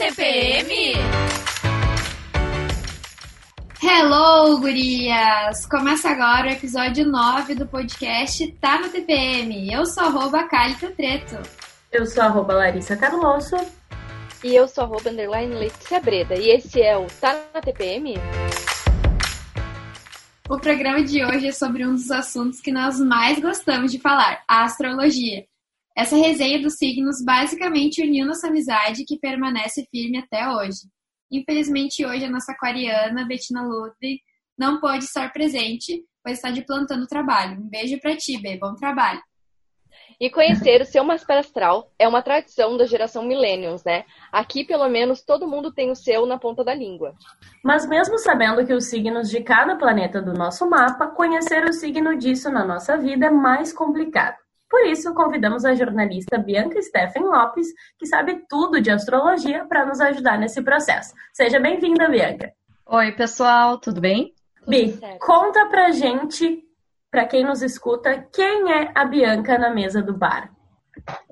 TPM? Hello, gurias! Começa agora o episódio 9 do podcast Tá no TPM. Eu sou arroba Calita Treto. Eu sou arroba Larissa Carlosso. E eu sou arroba underline Letícia Breda. E esse é o Tá na TPM? O programa de hoje é sobre um dos assuntos que nós mais gostamos de falar, a astrologia. Essa resenha dos signos basicamente uniu nossa amizade que permanece firme até hoje. Infelizmente, hoje a nossa aquariana, Bettina Ludwig, não pôde estar presente, pois está de plantão no trabalho. Um beijo para ti, Bê. Bom trabalho. E conhecer o seu mapa astral é uma tradição da geração Millennials, né? Aqui, pelo menos, todo mundo tem o seu na ponta da língua. Mas mesmo sabendo que os signos de cada planeta do nosso mapa, conhecer o signo disso na nossa vida é mais complicado. Por isso, convidamos a jornalista Bianca Steffen Lopes, que sabe tudo de astrologia, para nos ajudar nesse processo. Seja bem-vinda, Bianca. Oi, pessoal, tudo bem? Bi, conta pra gente, pra quem nos escuta, quem é a Bianca na mesa do bar?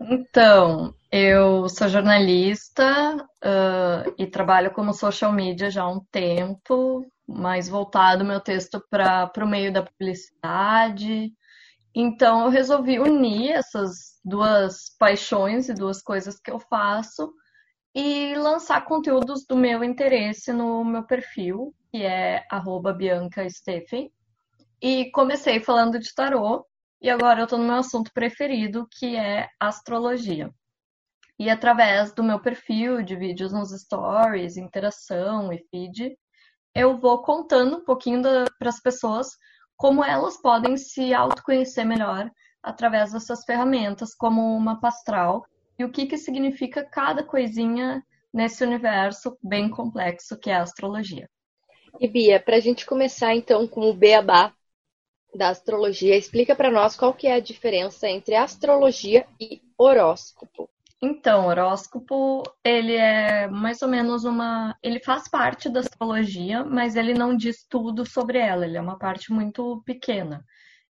Então, eu sou jornalista uh, e trabalho como social media já há um tempo, mais voltado meu texto para o meio da publicidade, então eu resolvi unir essas duas paixões e duas coisas que eu faço e lançar conteúdos do meu interesse no meu perfil, que é @biancasteffen. E comecei falando de tarô e agora eu estou no meu assunto preferido, que é astrologia. E através do meu perfil de vídeos nos stories, interação e feed, eu vou contando um pouquinho para as pessoas como elas podem se autoconhecer melhor através dessas ferramentas, como uma pastral, e o que, que significa cada coisinha nesse universo bem complexo que é a astrologia. E Bia, para a gente começar então com o beabá da astrologia, explica para nós qual que é a diferença entre astrologia e horóscopo. Então, o horóscopo, ele é mais ou menos uma. Ele faz parte da astrologia, mas ele não diz tudo sobre ela, ele é uma parte muito pequena.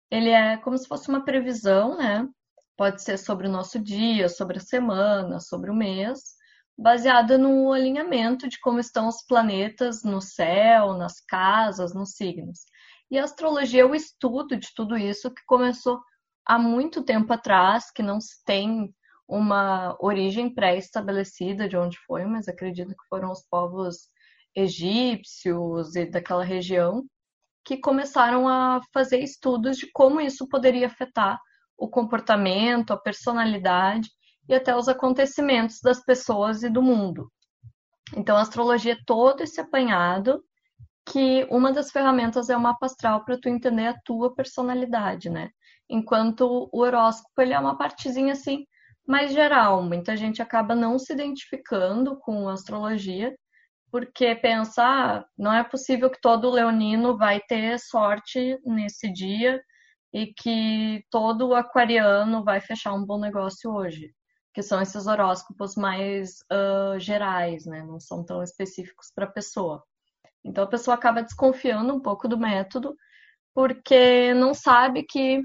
Ele é como se fosse uma previsão, né? Pode ser sobre o nosso dia, sobre a semana, sobre o mês, baseada no alinhamento de como estão os planetas no céu, nas casas, nos signos. E a astrologia é o estudo de tudo isso que começou há muito tempo atrás, que não se tem uma origem pré-estabelecida de onde foi, mas acredito que foram os povos egípcios e daquela região que começaram a fazer estudos de como isso poderia afetar o comportamento, a personalidade e até os acontecimentos das pessoas e do mundo. Então, a astrologia é todo esse apanhado que uma das ferramentas é o mapa astral para tu entender a tua personalidade, né? Enquanto o horóscopo ele é uma partezinha assim mais geral. Muita gente acaba não se identificando com astrologia porque pensa, ah, não é possível que todo leonino vai ter sorte nesse dia e que todo aquariano vai fechar um bom negócio hoje, que são esses horóscopos mais uh, gerais, né? Não são tão específicos para a pessoa. Então a pessoa acaba desconfiando um pouco do método porque não sabe que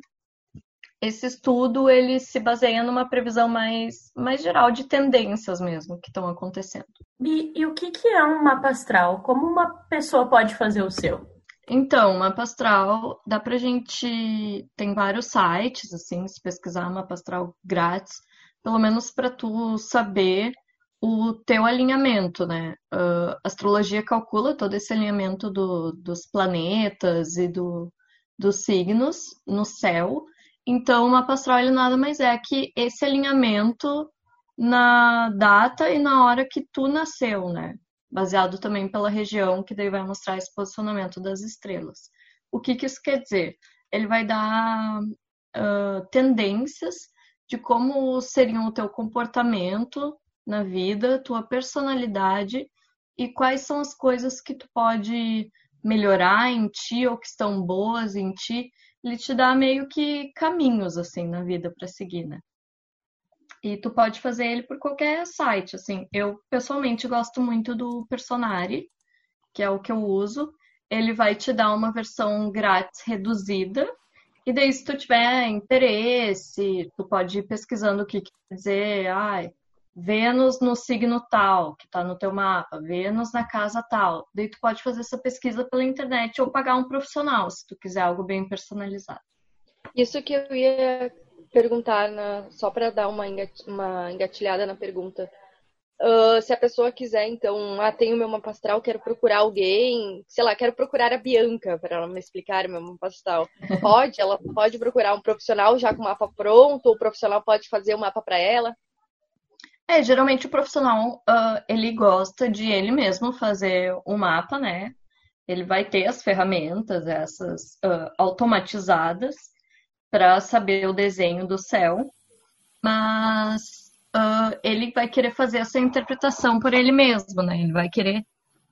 esse estudo ele se baseia numa previsão mais, mais geral de tendências mesmo que estão acontecendo. E, e o que, que é um mapa astral? Como uma pessoa pode fazer o seu? Então, mapa astral, dá pra gente. Tem vários sites, assim, se pesquisar mapa astral grátis, pelo menos para tu saber o teu alinhamento, né? Uh, astrologia calcula todo esse alinhamento do, dos planetas e do, dos signos no céu então, o mapa astral ele nada mais é que esse alinhamento na data e na hora que tu nasceu, né? Baseado também pela região, que daí vai mostrar esse posicionamento das estrelas. O que, que isso quer dizer? Ele vai dar uh, tendências de como seriam o teu comportamento na vida, tua personalidade e quais são as coisas que tu pode melhorar em ti ou que estão boas em ti ele te dá meio que caminhos assim na vida para seguir, né? E tu pode fazer ele por qualquer site, assim. Eu pessoalmente gosto muito do Personari, que é o que eu uso. Ele vai te dar uma versão grátis reduzida. E daí, se tu tiver interesse, tu pode ir pesquisando o que quer dizer, ai, Vênus no signo tal, que está no teu mapa, Vênus na casa tal. Daí tu pode fazer essa pesquisa pela internet ou pagar um profissional, se tu quiser algo bem personalizado. Isso que eu ia perguntar, na, só para dar uma, engatilhada na pergunta. Uh, se a pessoa quiser, então, ah, tenho meu mapa astral, quero procurar alguém, sei lá, quero procurar a Bianca para ela me explicar meu mapa astral. Pode, ela pode procurar um profissional já com o mapa pronto, ou o profissional pode fazer o mapa para ela? É, geralmente o profissional, uh, ele gosta de ele mesmo fazer o mapa, né? Ele vai ter as ferramentas, essas uh, automatizadas, para saber o desenho do céu, mas uh, ele vai querer fazer essa interpretação por ele mesmo, né? Ele vai querer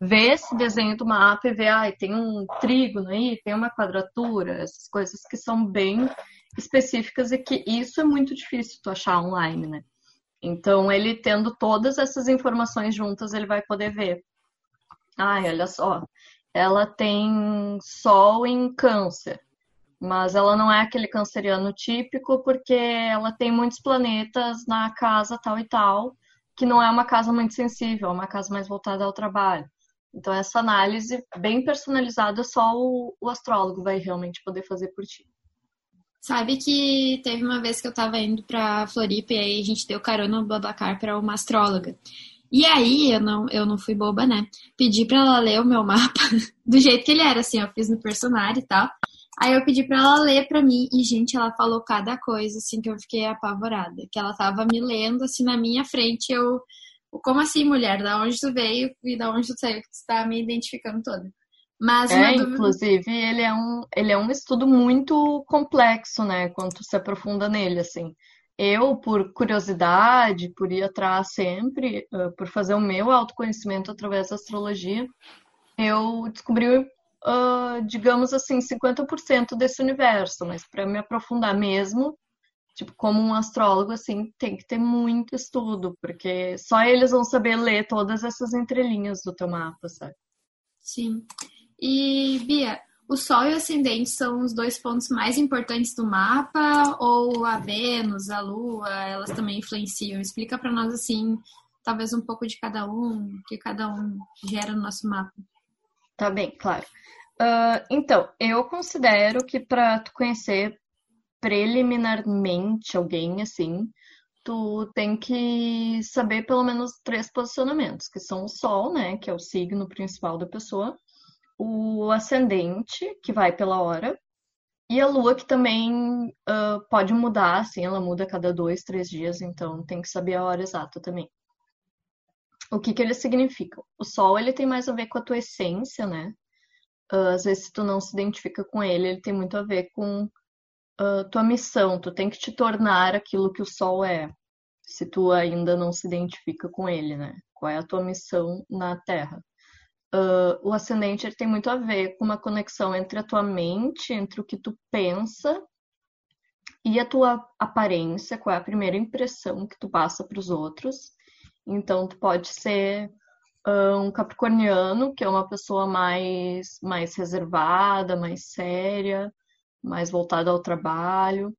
ver esse desenho do mapa e ver, ah, tem um trígono aí, tem uma quadratura, essas coisas que são bem específicas e que isso é muito difícil tu achar online, né? Então, ele tendo todas essas informações juntas, ele vai poder ver. Ai, olha só, ela tem Sol em Câncer mas ela não é aquele canceriano típico porque ela tem muitos planetas na casa tal e tal, que não é uma casa muito sensível, é uma casa mais voltada ao trabalho. Então essa análise bem personalizada só o, o astrólogo vai realmente poder fazer por ti. Sabe que teve uma vez que eu tava indo pra Floripa e aí a gente deu carona no Babacar pra uma astróloga. E aí, eu não, eu não fui boba, né? Pedi pra ela ler o meu mapa do jeito que ele era, assim, eu fiz no personagem e tal. Aí eu pedi pra ela ler pra mim e, gente, ela falou cada coisa, assim, que eu fiquei apavorada. Que ela tava me lendo, assim, na minha frente, eu... Como assim, mulher? Da onde tu veio e da onde tu saiu? Que tu tá me identificando toda. Mas é, dúvida... inclusive, ele é, um, ele é um estudo muito complexo, né? Quando tu se aprofunda nele, assim. Eu, por curiosidade, por ir atrás sempre, uh, por fazer o meu autoconhecimento através da astrologia, eu descobri uh, digamos assim, 50% desse universo, mas para me aprofundar mesmo, tipo, como um astrólogo, assim, tem que ter muito estudo, porque só eles vão saber ler todas essas entrelinhas do teu mapa, sabe? Sim. E, Bia, o Sol e o Ascendente são os dois pontos mais importantes do mapa, ou a Vênus, a Lua, elas também influenciam? Explica para nós, assim, talvez um pouco de cada um, que cada um gera no nosso mapa. Tá bem, claro. Uh, então, eu considero que para tu conhecer preliminarmente alguém assim, tu tem que saber pelo menos três posicionamentos, que são o Sol, né, que é o signo principal da pessoa, o ascendente, que vai pela hora, e a Lua, que também uh, pode mudar, assim, ela muda a cada dois, três dias, então tem que saber a hora exata também. O que que eles significam? O Sol, ele tem mais a ver com a tua essência, né? uh, às vezes se tu não se identifica com ele, ele tem muito a ver com uh, tua missão. Tu tem que te tornar aquilo que o Sol é, se tu ainda não se identifica com ele, né? Qual é a tua missão na Terra? Uh, o ascendente ele tem muito a ver com uma conexão entre a tua mente, entre o que tu pensa e a tua aparência, qual é a primeira impressão que tu passa para os outros. Então, tu pode ser um capricorniano, que é uma pessoa mais, mais reservada, mais séria, mais voltada ao trabalho,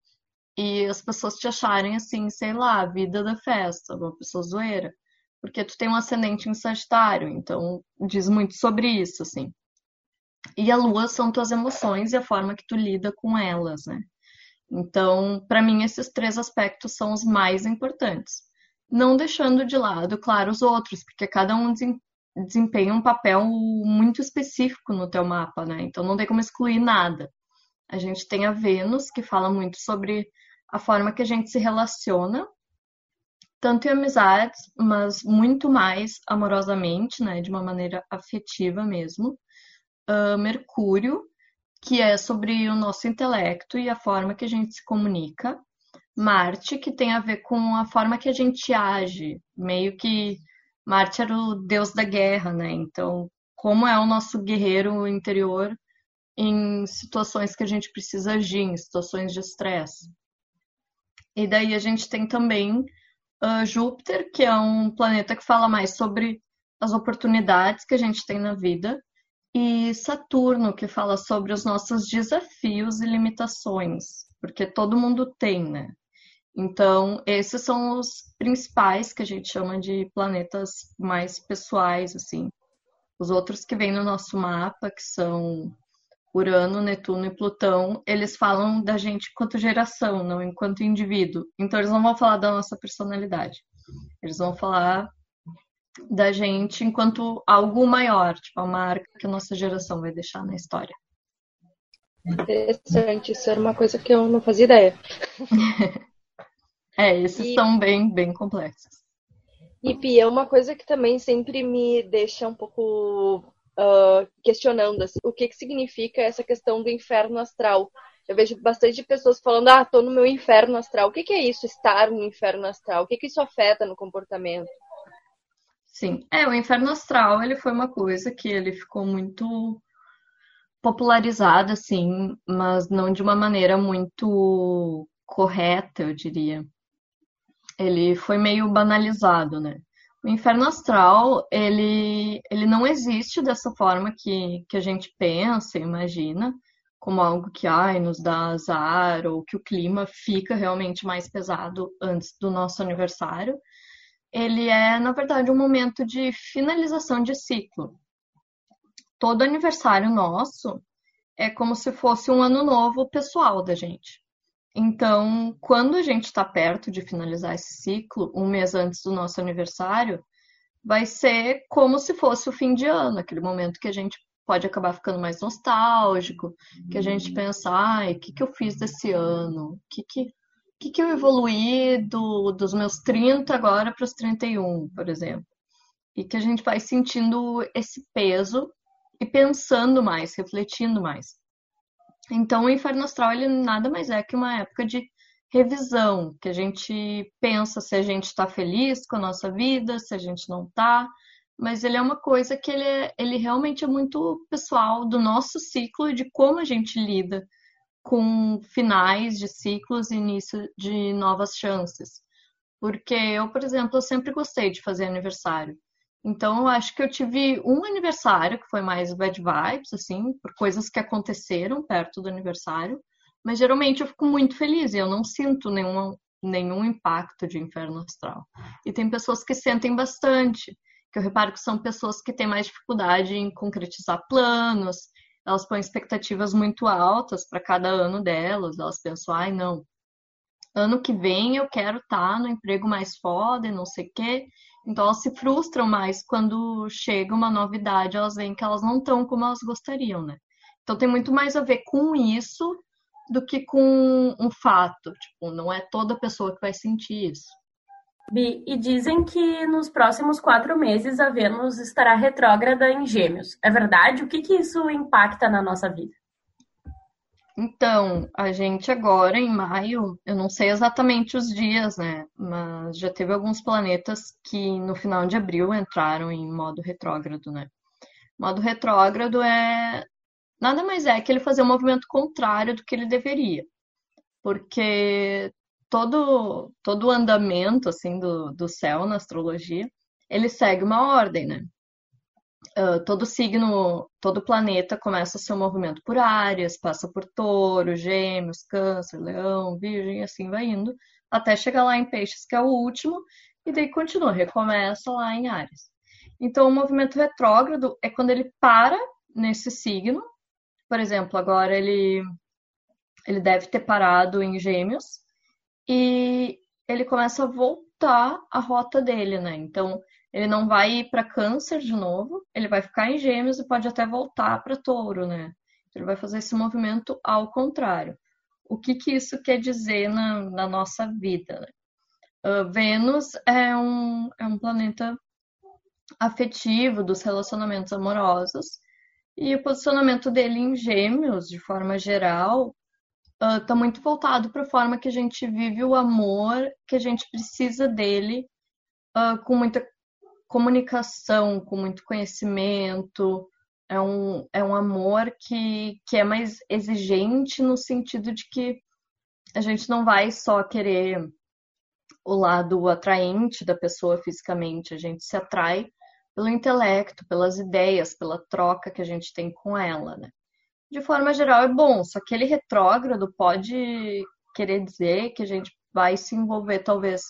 e as pessoas te acharem assim, sei lá, a vida da festa, uma pessoa zoeira, porque tu tem um ascendente em Sagitário, então diz muito sobre isso, assim. E a lua são tuas emoções e a forma que tu lida com elas, né? Então, para mim, esses três aspectos são os mais importantes não deixando de lado, claro, os outros, porque cada um desempenha um papel muito específico no teu mapa, né? Então não tem como excluir nada. A gente tem a Vênus, que fala muito sobre a forma que a gente se relaciona, tanto em amizades, mas muito mais amorosamente, né? De uma maneira afetiva mesmo. Uh, Mercúrio, que é sobre o nosso intelecto e a forma que a gente se comunica. Marte, que tem a ver com a forma que a gente age, meio que Marte era o deus da guerra, né? Então, como é o nosso guerreiro interior em situações que a gente precisa agir, em situações de estresse. E daí a gente tem também uh, Júpiter, que é um planeta que fala mais sobre as oportunidades que a gente tem na vida, e Saturno, que fala sobre os nossos desafios e limitações, porque todo mundo tem, né? Então, esses são os principais que a gente chama de planetas mais pessoais, assim. Os outros que vêm no nosso mapa, que são Urano, Netuno e Plutão, eles falam da gente enquanto geração, não enquanto indivíduo. Então, eles não vão falar da nossa personalidade. Eles vão falar da gente enquanto algo maior, tipo a marca que a nossa geração vai deixar na história. Interessante, isso era uma coisa que eu não fazia ideia. é, esses e... são bem, bem complexos. E Pia, uma coisa que também sempre me deixa um pouco uh, questionando assim, o que, que significa essa questão do inferno astral. Eu vejo bastante pessoas falando, ah, tô no meu inferno astral. O que, que é isso, estar no inferno astral? O que, que isso afeta no comportamento? Sim, é, o inferno astral, ele foi uma coisa que ele ficou muito popularizado, assim, mas não de uma maneira muito correta, eu diria. Ele foi meio banalizado, né? O inferno astral, ele, ele não existe dessa forma que, que a gente pensa, imagina, como algo que ai, nos dá azar, ou que o clima fica realmente mais pesado antes do nosso aniversário ele é, na verdade, um momento de finalização de ciclo. Todo aniversário nosso é como se fosse um ano novo pessoal da gente. Então, quando a gente está perto de finalizar esse ciclo, um mês antes do nosso aniversário, vai ser como se fosse o fim de ano, aquele momento que a gente pode acabar ficando mais nostálgico, que a gente pensa, ai, o que, que eu fiz desse ano? O que, que que, que eu evoluí do, dos meus 30 agora para os 31, por exemplo. E que a gente vai sentindo esse peso e pensando mais, refletindo mais. Então, o inferno astral ele nada mais é que uma época de revisão, que a gente pensa se a gente está feliz com a nossa vida, se a gente não está, mas ele é uma coisa que ele, é, ele realmente é muito pessoal do nosso ciclo e de como a gente lida com finais de ciclos e início de novas chances. Porque eu, por exemplo, eu sempre gostei de fazer aniversário. Então, acho que eu tive um aniversário que foi mais bad vibes, assim, por coisas que aconteceram perto do aniversário. Mas geralmente eu fico muito feliz e eu não sinto nenhum, nenhum impacto de inferno astral. E tem pessoas que sentem bastante, que eu reparo que são pessoas que têm mais dificuldade em concretizar planos, elas põem expectativas muito altas para cada ano delas. Elas pensam, ai, não, ano que vem eu quero estar tá no emprego mais foda e não sei o quê. Então elas se frustram mais quando chega uma novidade, elas veem que elas não estão como elas gostariam, né? Então tem muito mais a ver com isso do que com um fato. Tipo, não é toda pessoa que vai sentir isso. Bi, e dizem que nos próximos quatro meses a Vênus estará retrógrada em Gêmeos. É verdade? O que, que isso impacta na nossa vida? Então, a gente agora em maio, eu não sei exatamente os dias, né? Mas já teve alguns planetas que no final de abril entraram em modo retrógrado, né? Modo retrógrado é nada mais é que ele fazer um movimento contrário do que ele deveria. Porque todo, todo o andamento assim do, do céu na astrologia, ele segue uma ordem, né? Uh, todo signo, todo planeta começa seu movimento por áreas, passa por touro, gêmeos, câncer, leão, virgem, assim vai indo, até chegar lá em peixes, que é o último, e daí continua, recomeça lá em áreas. Então, o movimento retrógrado é quando ele para nesse signo, por exemplo, agora ele, ele deve ter parado em gêmeos, e ele começa a voltar a rota dele, né? Então, ele não vai ir para câncer de novo, ele vai ficar em gêmeos e pode até voltar para touro, né? Ele vai fazer esse movimento ao contrário. O que, que isso quer dizer na, na nossa vida? Né? Uh, Vênus é um, é um planeta afetivo dos relacionamentos amorosos e o posicionamento dele em gêmeos, de forma geral, está ah, uh, muito voltado para a forma que a gente vive o amor, que a gente precisa dele, uh, com muita comunicação, com muito conhecimento. É um, é um amor que, que é mais exigente no sentido de que a gente não vai só querer o lado atraente da pessoa fisicamente, a gente se atrai pelo intelecto, pelas ideias, pela troca que a gente tem com ela, né? de forma geral, é bom. Só que ele retrógrado pode querer dizer que a gente vai se envolver talvez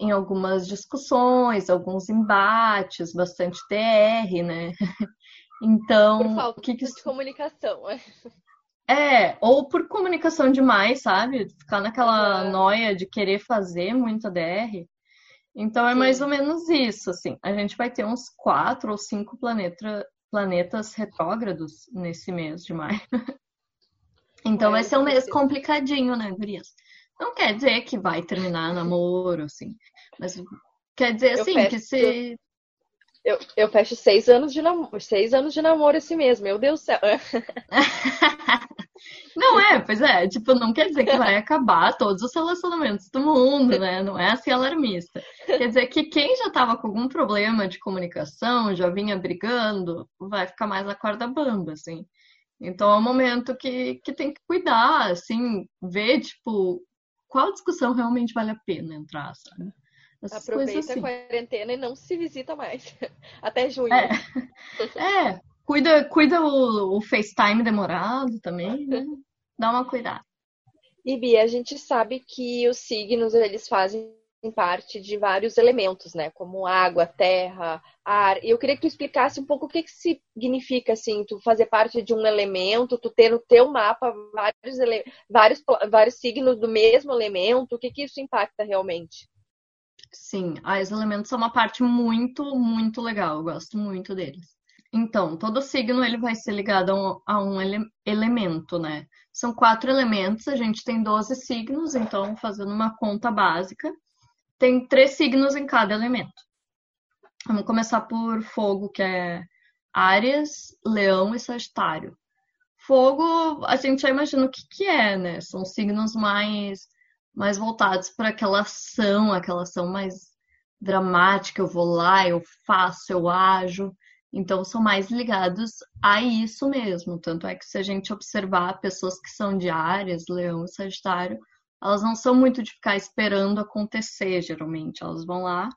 em algumas discussões, alguns embates, bastante TR, né? Então, por falta o que que de comunicação, é. É, ou por comunicação demais, sabe? Ficar naquela noia de querer fazer muita DR. Então é Sim. mais ou menos isso, assim. A gente vai ter uns quatro ou cinco planeta, planetas retrógrados nesse mês de maio. então é, vai ser um mês complicadinho, né, Gurias? Não quer dizer que vai terminar namoro, assim. Mas quer dizer, assim, que se. Eu, eu fecho seis anos de namoro, seis anos de namoro esse mês, meu Deus do céu. Não é, pois é, tipo, não quer dizer que vai acabar todos os relacionamentos do mundo, né? Não é assim alarmista. Quer dizer que quem já tava com algum problema de comunicação, já vinha brigando, vai ficar mais a corda bamba, assim. Então é um momento que, que tem que cuidar, assim, ver, tipo, qual discussão realmente vale a pena entrar, sabe? Essas Aproveita assim. a quarentena e não se visita mais. Até junho. É, é cuida, cuida o, o FaceTime demorado também, né? Dá uma cuidada. E Bia, a gente sabe que os signos eles fazem parte de vários elementos, né? Como água, terra, ar. E eu queria que tu explicasse um pouco o que, que significa, assim, tu fazer parte de um elemento, tu ter no teu mapa vários, ele... vários, vários signos do mesmo elemento, o que, que isso impacta realmente? Sim, ah, os elementos são uma parte muito, muito legal. Eu gosto muito deles. Então, todo signo ele vai ser ligado a um, a um ele, elemento, né? São quatro elementos, a gente tem 12 signos, então, fazendo uma conta básica, tem três signos em cada elemento. Vamos começar por fogo, que é Áries, Leão e Sagitário. Fogo, a gente já imagina o que, que é, né? São signos mais mais voltados para aquela ação, aquela ação mais dramática, eu vou lá, eu faço, eu ajo. Então, são mais ligados a isso mesmo. Tanto é que, se a gente observar pessoas que são de Áries, Leão e Sagitário, elas não são muito de ficar esperando acontecer, geralmente. Elas vão lá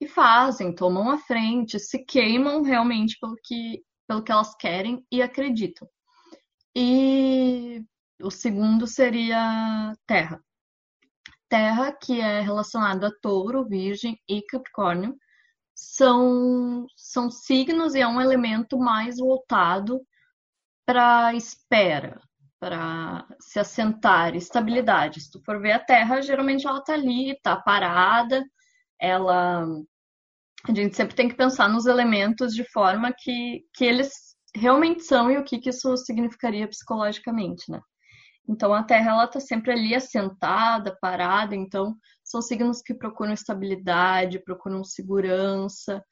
e fazem, tomam a frente, se queimam realmente pelo que, pelo que elas querem e acreditam. E o segundo seria Terra. Terra, que é relacionado a Touro, Virgem e Capricórnio, são, são signos e é um elemento mais voltado para espera, para se assentar, estabilidade. Se tu for ver a Terra, geralmente ela está ali, está parada, ela a gente sempre tem que pensar nos elementos de forma que, que eles realmente são e o que, que isso significaria psicologicamente, né? Então a Terra ela está sempre ali assentada, parada. Então são signos que procuram estabilidade, procuram segurança,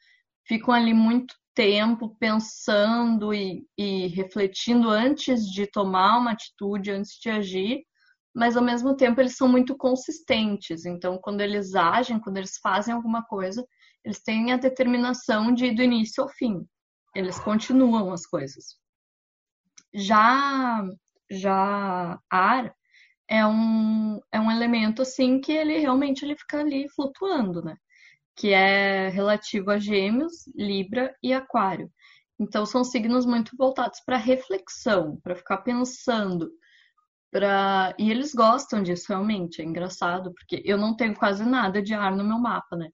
ficam ali muito tempo pensando e, e refletindo antes de tomar uma atitude, antes de agir. Mas ao mesmo tempo eles são muito consistentes. Então quando eles agem, quando eles fazem alguma coisa, eles têm a determinação de ir do início ao fim. Eles continuam as coisas. Já já ar é um, é um elemento assim que ele realmente ele fica ali flutuando, né? Que é relativo a Gêmeos, Libra e Aquário. Então são signos muito voltados para reflexão, para ficar pensando, para e eles gostam disso realmente. É engraçado porque eu não tenho quase nada de ar no meu mapa, né?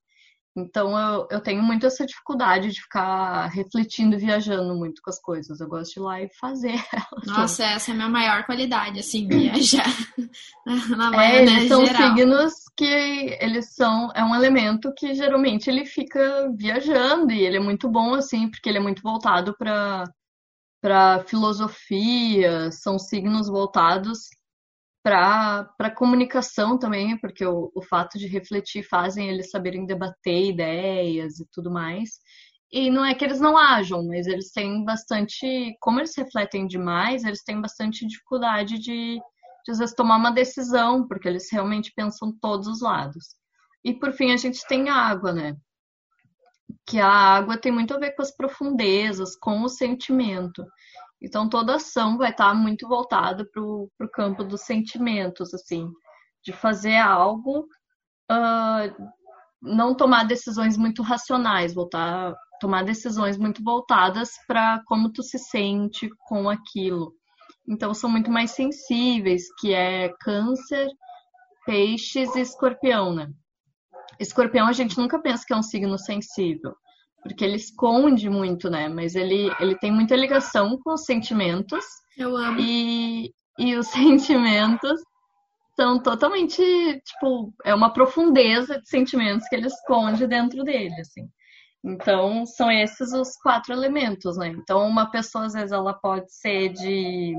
Então eu, eu tenho muito essa dificuldade de ficar refletindo, viajando muito com as coisas. Eu gosto de ir lá e fazer elas. Nossa, essa é a minha maior qualidade, assim, viajar. Na é, eles são geral. signos que eles são, é um elemento que geralmente ele fica viajando e ele é muito bom, assim, porque ele é muito voltado para para filosofia, são signos voltados para comunicação também, porque o, o fato de refletir fazem eles saberem debater ideias e tudo mais. E não é que eles não ajam, mas eles têm bastante. Como eles refletem demais, eles têm bastante dificuldade de, de às vezes, tomar uma decisão, porque eles realmente pensam todos os lados. E por fim, a gente tem a água, né? Que a água tem muito a ver com as profundezas, com o sentimento. Então toda ação vai estar muito voltada para o campo dos sentimentos, assim, de fazer algo, uh, não tomar decisões muito racionais, voltar, tomar decisões muito voltadas para como tu se sente com aquilo. Então são muito mais sensíveis, que é câncer, peixes e escorpião, né? Escorpião a gente nunca pensa que é um signo sensível, porque ele esconde muito, né? Mas ele, ele tem muita ligação com os sentimentos. Eu amo. E, e os sentimentos são totalmente, tipo, é uma profundeza de sentimentos que ele esconde dentro dele, assim. Então, são esses os quatro elementos, né? Então, uma pessoa, às vezes, ela pode ser de.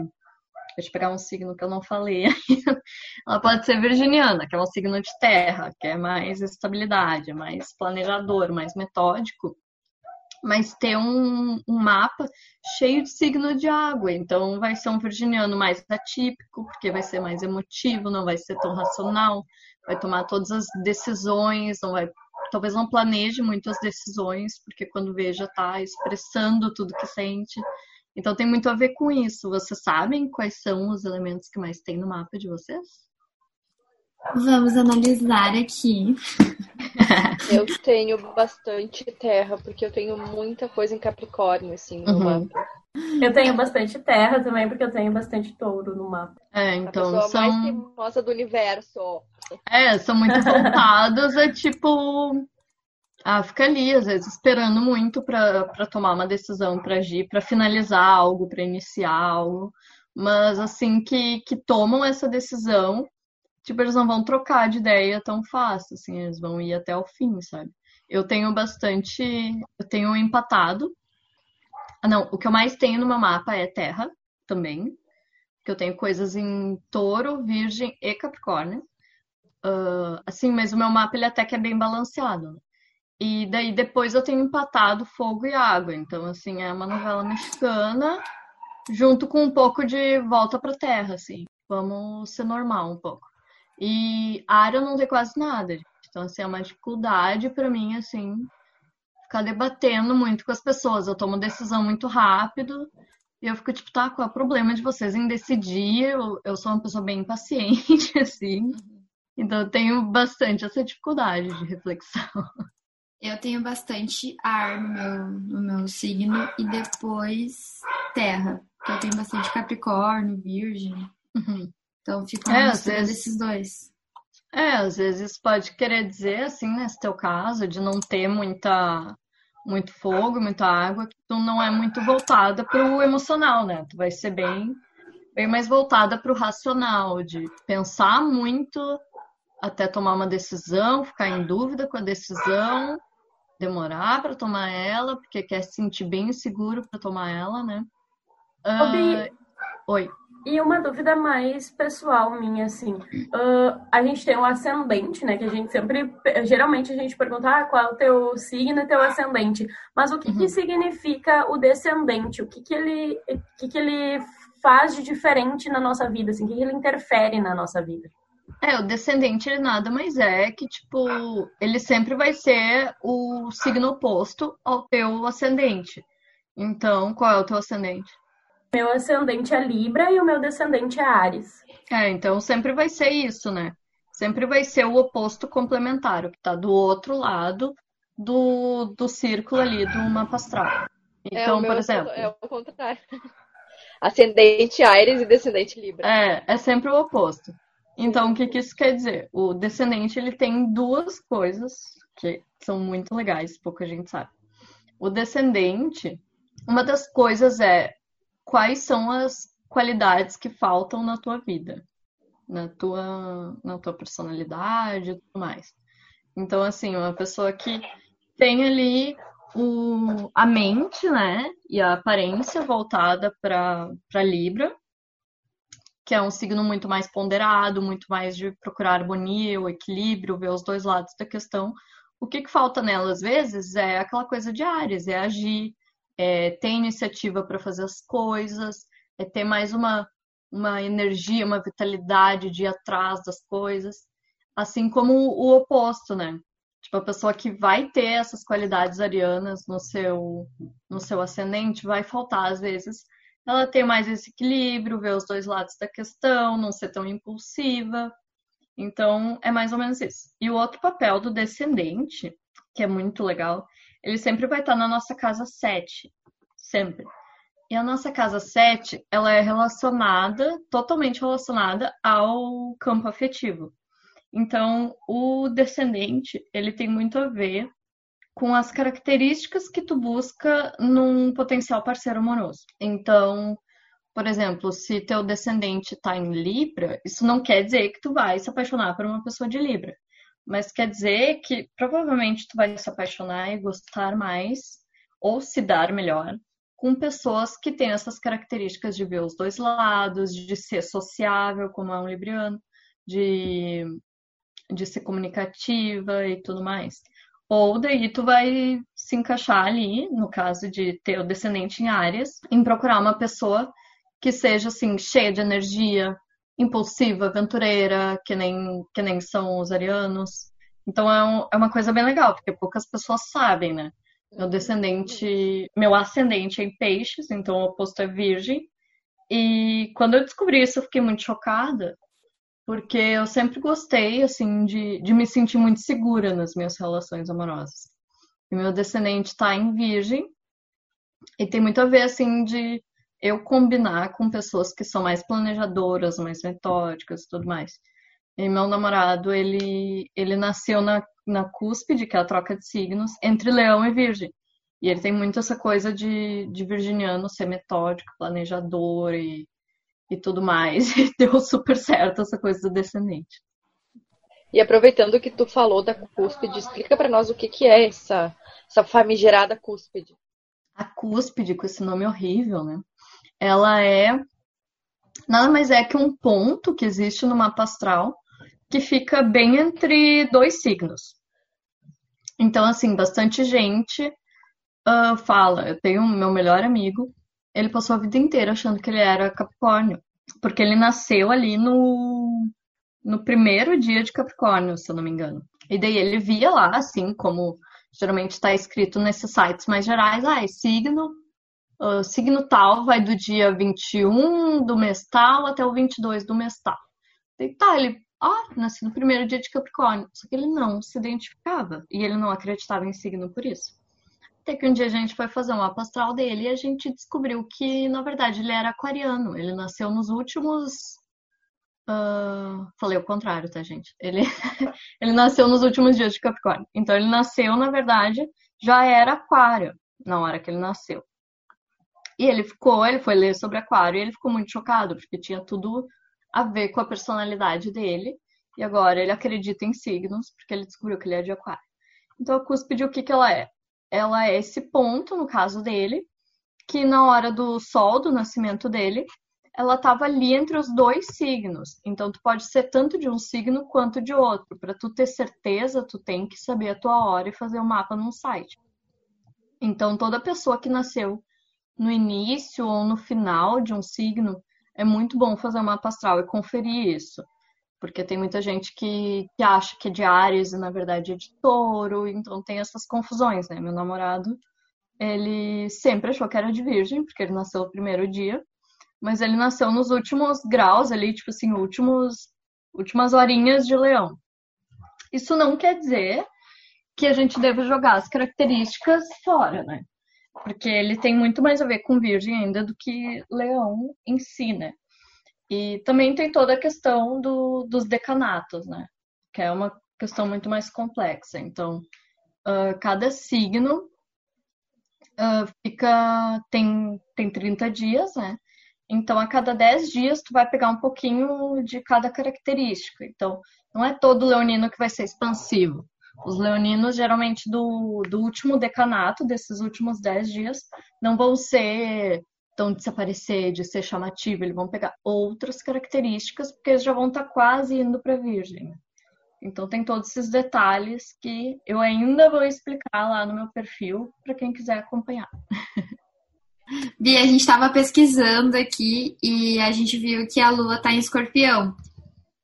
Deixa eu pegar um signo que eu não falei. Ela pode ser virginiana, que é um signo de terra, que é mais estabilidade, mais planejador, mais metódico mas ter um, um, mapa cheio de signo de água. Então, vai ser um virginiano mais atípico, porque vai ser mais emotivo, não vai ser tão racional, vai tomar todas as decisões, não vai, talvez não planeje muito as decisões, porque quando vê já está expressando tudo que sente. Então, tem muito a ver com isso. Vocês sabem quais são os elementos que mais tem no mapa de vocês? Vamos analisar aqui. Eu tenho bastante terra, porque eu tenho muita coisa em Capricórnio, assim, no uhum. mapa. Eu tenho bastante terra também, porque eu tenho bastante touro no mapa. É, então. A são... mais teimosa do universo. É, são muito voltados a tipo. Ah, fica ali, às vezes, esperando muito para tomar uma decisão, para agir, para finalizar algo, para iniciar algo. Mas assim que, que tomam essa decisão, tipo, eles não vão trocar de ideia tão fácil, assim, eles vão ir até o fim, sabe? Eu tenho bastante. Eu tenho empatado. Ah, não, o que eu mais tenho no meu mapa é terra também. Que eu tenho coisas em touro, virgem e capricórnio. Uh, assim, mas o meu mapa ele até que é bem balanceado. Né? E daí depois eu tenho empatado fogo e água. Então, assim, é uma novela mexicana junto com um pouco de volta pra terra, assim. Vamos ser normal um pouco. E área eu não tem quase nada. Gente. Então, assim, é uma dificuldade para mim, assim, ficar debatendo muito com as pessoas. Eu tomo decisão muito rápido e eu fico tipo, tá, qual é o problema de vocês em decidir? Eu, eu sou uma pessoa bem impaciente, assim. Então, eu tenho bastante essa dificuldade de reflexão. Eu tenho bastante ar no meu, no meu signo e depois terra. Porque eu tenho bastante Capricórnio, Virgem. Uhum. Então fica é, mistura vezes, desses dois. É, às vezes pode querer dizer, assim, nesse teu caso, de não ter muita muito fogo, muita água, que tu não é muito voltada para o emocional, né? Tu vai ser bem, bem mais voltada para o racional, de pensar muito até tomar uma decisão, ficar em dúvida com a decisão, demorar para tomar ela, porque quer se sentir bem seguro para tomar ela, né? Uh... Oi. E uma dúvida mais pessoal minha, assim, uh, a gente tem um ascendente, né? Que a gente sempre, geralmente a gente pergunta ah, qual é o teu signo e teu ascendente. Mas o que, uhum. que significa o descendente? O que, que, ele, o que, que ele faz de diferente na nossa vida? Assim, o que, que ele interfere na nossa vida? É, o descendente ele nada mais é que, tipo, ele sempre vai ser o signo oposto ao teu ascendente. Então, qual é o teu ascendente? Meu ascendente é Libra e o meu descendente é Ares. É, então sempre vai ser isso, né? Sempre vai ser o oposto complementar, o que está do outro lado do, do círculo ali do mapa astral. É, então, é por exemplo. É o contrário. Ascendente Ares e descendente Libra. É, é sempre o oposto. Então, o que, que isso quer dizer? O descendente ele tem duas coisas que são muito legais, pouca gente sabe. O descendente, uma das coisas é quais são as qualidades que faltam na tua vida, na tua, na tua personalidade e tudo mais. Então, assim, uma pessoa que tem ali o, a mente, né, e a aparência voltada para Libra, que é um signo muito mais ponderado, muito mais de procurar harmonia, o equilíbrio, ver os dois lados da questão. O que, que falta nela, às vezes, é aquela coisa de Ares, é agir, é ter iniciativa para fazer as coisas, é ter mais uma, uma energia, uma vitalidade de ir atrás das coisas, assim como o oposto, né? Tipo, a pessoa que vai ter essas qualidades arianas no seu, no seu ascendente vai faltar às vezes. Ela ter mais esse equilíbrio, ver os dois lados da questão, não ser tão impulsiva. Então, é mais ou menos isso. E o outro papel do descendente, que é muito legal, ele sempre vai estar na nossa casa 7. Sempre. E a nossa casa 7, ela é relacionada, totalmente relacionada ao campo afetivo. Então, o descendente, ele tem muito a ver com as características que tu busca num potencial parceiro amoroso. Então, por exemplo, se teu descendente está em Libra, isso não quer dizer que tu vai se apaixonar por uma pessoa de Libra, mas quer dizer que provavelmente tu vai se apaixonar e gostar mais ou se dar melhor com pessoas que têm essas características de ver os dois lados, de ser sociável, como é um libriano, de, de ser comunicativa e tudo mais. Ou daí tu vai se encaixar ali, no caso de ter o descendente em áreas, em procurar uma pessoa que seja assim, cheia de energia, impulsiva, aventureira, que nem, que nem são os arianos. Então é, um, é uma coisa bem legal, porque poucas pessoas sabem, né? Meu descendente, meu ascendente é em peixes, então o oposto é virgem. E quando eu descobri isso, eu fiquei muito chocada, porque eu sempre gostei, assim, de, de me sentir muito segura nas minhas relações amorosas. E meu descendente está em virgem, e tem muito a ver, assim, de eu combinar com pessoas que são mais planejadoras, mais metódicas e tudo mais. E meu namorado, ele, ele nasceu na, na cúspide, que é a troca de signos, entre leão e virgem. E ele tem muito essa coisa de, de virginiano ser metódico, planejador e e tudo mais. E deu super certo essa coisa do descendente. E aproveitando que tu falou da cúspide, explica para nós o que, que é essa, essa famigerada cúspide. A cúspide, com esse nome horrível, né? Ela é nada mais é que um ponto que existe no mapa astral que fica bem entre dois signos. Então, assim, bastante gente uh, fala. Eu tenho meu melhor amigo ele passou a vida inteira achando que ele era Capricórnio, porque ele nasceu ali no, no primeiro dia de Capricórnio, se eu não me engano. E daí ele via lá, assim como geralmente está escrito nesses sites mais gerais, ah, é signo, uh, signo tal vai do dia 21 do mês tal até o 22 do mês tal. E tá, ele, ah, nasci no primeiro dia de Capricórnio. Só que ele não se identificava e ele não acreditava em signo por isso. Até que um dia a gente foi fazer um mapa dele e a gente descobriu que, na verdade, ele era aquariano. Ele nasceu nos últimos. Uh... Falei o contrário, tá, gente? Ele... ele nasceu nos últimos dias de Capricórnio. Então, ele nasceu, na verdade, já era aquário na hora que ele nasceu. E ele ficou, ele foi ler sobre aquário e ele ficou muito chocado, porque tinha tudo a ver com a personalidade dele. E agora ele acredita em signos, porque ele descobriu que ele é de aquário. Então, a cúspide, o que, que ela é? ela é esse ponto, no caso dele, que na hora do sol, do nascimento dele, ela estava ali entre os dois signos. Então, tu pode ser tanto de um signo quanto de outro. Para tu ter certeza, tu tem que saber a tua hora e fazer o um mapa num site. Então, toda pessoa que nasceu no início ou no final de um signo, é muito bom fazer um mapa astral e conferir isso. Porque tem muita gente que, que acha que é de Ares e na verdade é de Touro, então tem essas confusões, né? Meu namorado, ele sempre achou que era de Virgem, porque ele nasceu no primeiro dia, mas ele nasceu nos últimos graus ali, tipo assim, últimos últimas horinhas de Leão. Isso não quer dizer que a gente deva jogar as características fora, né? Porque ele tem muito mais a ver com Virgem ainda do que Leão em si, né? E também tem toda a questão do, dos decanatos, né? Que é uma questão muito mais complexa. Então, uh, cada signo uh, fica tem, tem 30 dias, né? Então, a cada 10 dias, tu vai pegar um pouquinho de cada característica. Então, não é todo leonino que vai ser expansivo. Os leoninos, geralmente, do, do último decanato, desses últimos 10 dias, não vão ser de se aparecer, de ser chamativo, eles vão pegar outras características, porque eles já vão estar tá quase indo para Virgem. Então, tem todos esses detalhes que eu ainda vou explicar lá no meu perfil para quem quiser acompanhar. Bia, a gente estava pesquisando aqui e a gente viu que a Lua está em escorpião.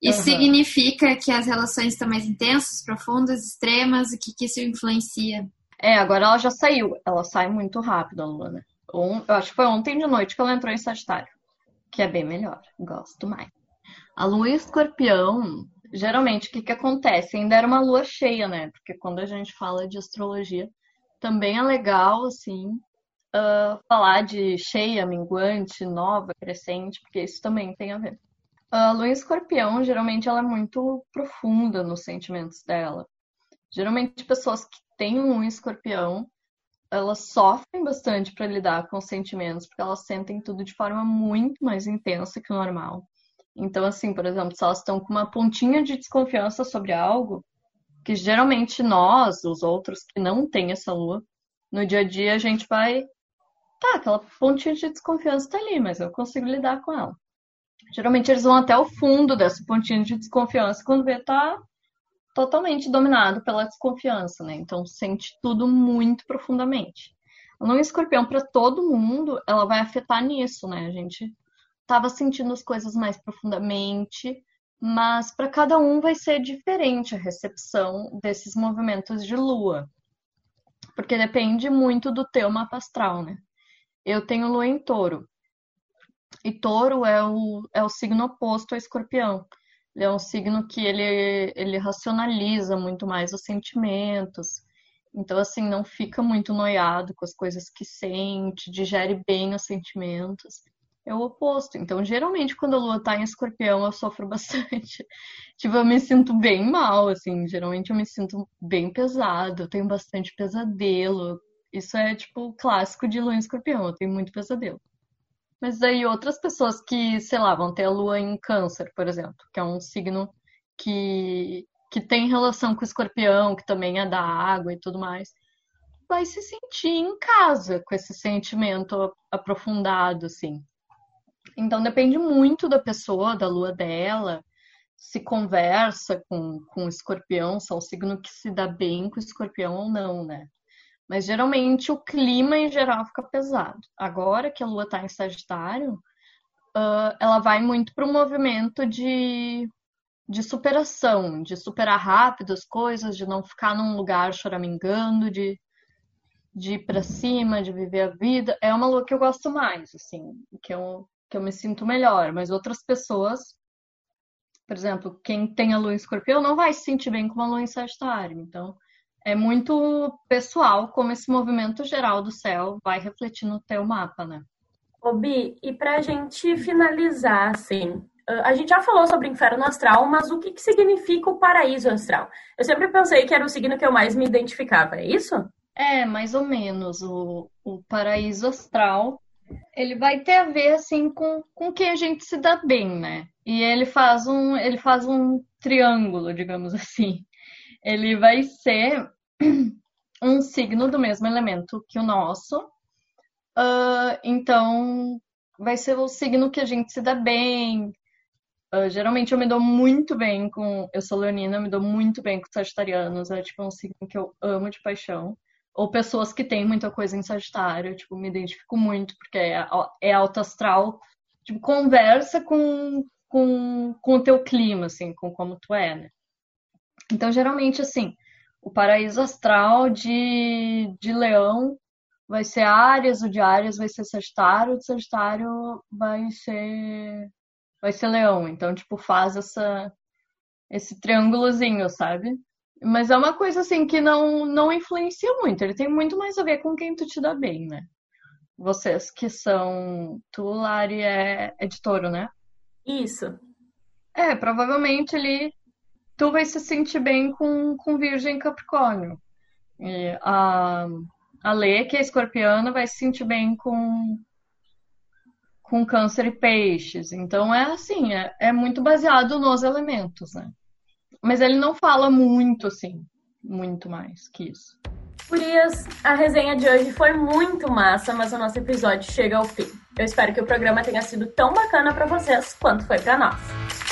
Isso uhum. significa que as relações estão mais intensas, profundas, extremas? O que, que isso influencia? É, agora ela já saiu. Ela sai muito rápido, a Lua, né? eu acho que foi ontem de noite que ela entrou em Sagitário, que é bem melhor, gosto mais. A lua escorpião, geralmente, o que, que acontece? Ainda era uma lua cheia, né? Porque quando a gente fala de astrologia, também é legal, assim, uh, falar de cheia, minguante, nova, crescente, porque isso também tem a ver. A lua em escorpião, geralmente, ela é muito profunda nos sentimentos dela. Geralmente, pessoas que têm um escorpião, elas sofrem bastante para lidar com os sentimentos, porque elas sentem tudo de forma muito mais intensa que o normal. Então, assim, por exemplo, se elas estão com uma pontinha de desconfiança sobre algo, que geralmente nós, os outros que não têm essa lua, no dia a dia a gente vai. Tá, aquela pontinha de desconfiança tá ali, mas eu consigo lidar com ela. Geralmente eles vão até o fundo dessa pontinha de desconfiança quando vê tá totalmente dominado pela desconfiança, né? Então sente tudo muito profundamente. A lua escorpião para todo mundo, ela vai afetar nisso, né? A gente tava sentindo as coisas mais profundamente, mas para cada um vai ser diferente a recepção desses movimentos de lua. Porque depende muito do teu mapa astral, né? Eu tenho lua em touro. E touro é o, é o signo oposto a escorpião. Ele é um signo que ele, ele racionaliza muito mais os sentimentos. Então, assim, não fica muito noiado com as coisas que sente, digere bem os sentimentos. É o oposto. Então, geralmente, quando a lua tá em escorpião, eu sofro bastante. tipo, eu me sinto bem mal, assim. Geralmente, eu me sinto bem pesado. Eu tenho bastante pesadelo. Isso é, tipo, clássico de lua em escorpião. Eu tenho muito pesadelo. Mas daí outras pessoas que, sei lá, vão ter a lua em câncer, por exemplo, que é um signo que, que tem relação com o escorpião, que também é da água e tudo mais, vai se sentir em casa com esse sentimento aprofundado, assim. Então depende muito da pessoa, da lua dela, se conversa com, com o escorpião, se é um signo que se dá bem com o escorpião ou não, né? Mas geralmente o clima em geral fica pesado. Agora que a Lua está em Sagitário, uh, ela vai muito para o movimento de, de superação, de superar rápido as coisas, de não ficar num lugar choramingando, de, de ir para cima, de viver a vida. É uma lua que eu gosto mais, assim, que eu, que eu me sinto melhor. Mas outras pessoas, por exemplo, quem tem a lua em escorpião não vai se sentir bem com a lua em Sagitário. Então, é muito pessoal como esse movimento geral do céu vai refletir no teu mapa, né? Ô, Bi, e pra gente finalizar, assim, a gente já falou sobre inferno astral, mas o que, que significa o paraíso astral? Eu sempre pensei que era o signo que eu mais me identificava, é isso? É, mais ou menos. O, o paraíso astral, ele vai ter a ver, assim, com, com quem a gente se dá bem, né? E ele faz um, ele faz um triângulo, digamos assim ele vai ser um signo do mesmo elemento que o nosso. Uh, então, vai ser o signo que a gente se dá bem. Uh, geralmente eu me dou muito bem com. Eu sou leonina, me dou muito bem com sagitarianos. É tipo um signo que eu amo de paixão. Ou pessoas que têm muita coisa em Sagitário, tipo, me identifico muito, porque é, é alto astral. Tipo, conversa com, com, com o teu clima, assim, com como tu é, né? Então, geralmente, assim, o paraíso astral de, de leão vai ser Áries, o de Áries vai ser Sagitário, o de Sagitário vai ser vai ser Leão. Então, tipo, faz essa esse triângulozinho, sabe? Mas é uma coisa assim que não não influencia muito. Ele tem muito mais a ver com quem tu te dá bem, né? Vocês que são tu, Lari, é, é de touro, né? Isso. É, provavelmente ele tu vai se sentir bem com, com Virgem Capricórnio. E a, a Lê, que é escorpiana, vai se sentir bem com, com câncer e peixes. Então é assim, é, é muito baseado nos elementos, né? Mas ele não fala muito assim, muito mais que isso. Gurias, a resenha de hoje foi muito massa, mas o nosso episódio chega ao fim. Eu espero que o programa tenha sido tão bacana para vocês quanto foi para nós.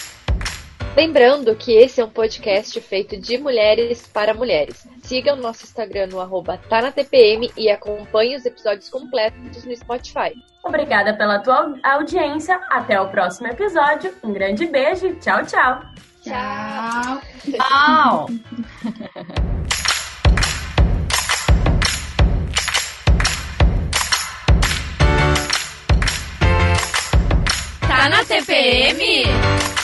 Lembrando que esse é um podcast feito de mulheres para mulheres. Siga o nosso Instagram no arroba tá na TPM e acompanhe os episódios completos no Spotify. Obrigada pela tua audiência. Até o próximo episódio. Um grande beijo. Tchau, tchau. Tchau. Tchau. tá na TPM?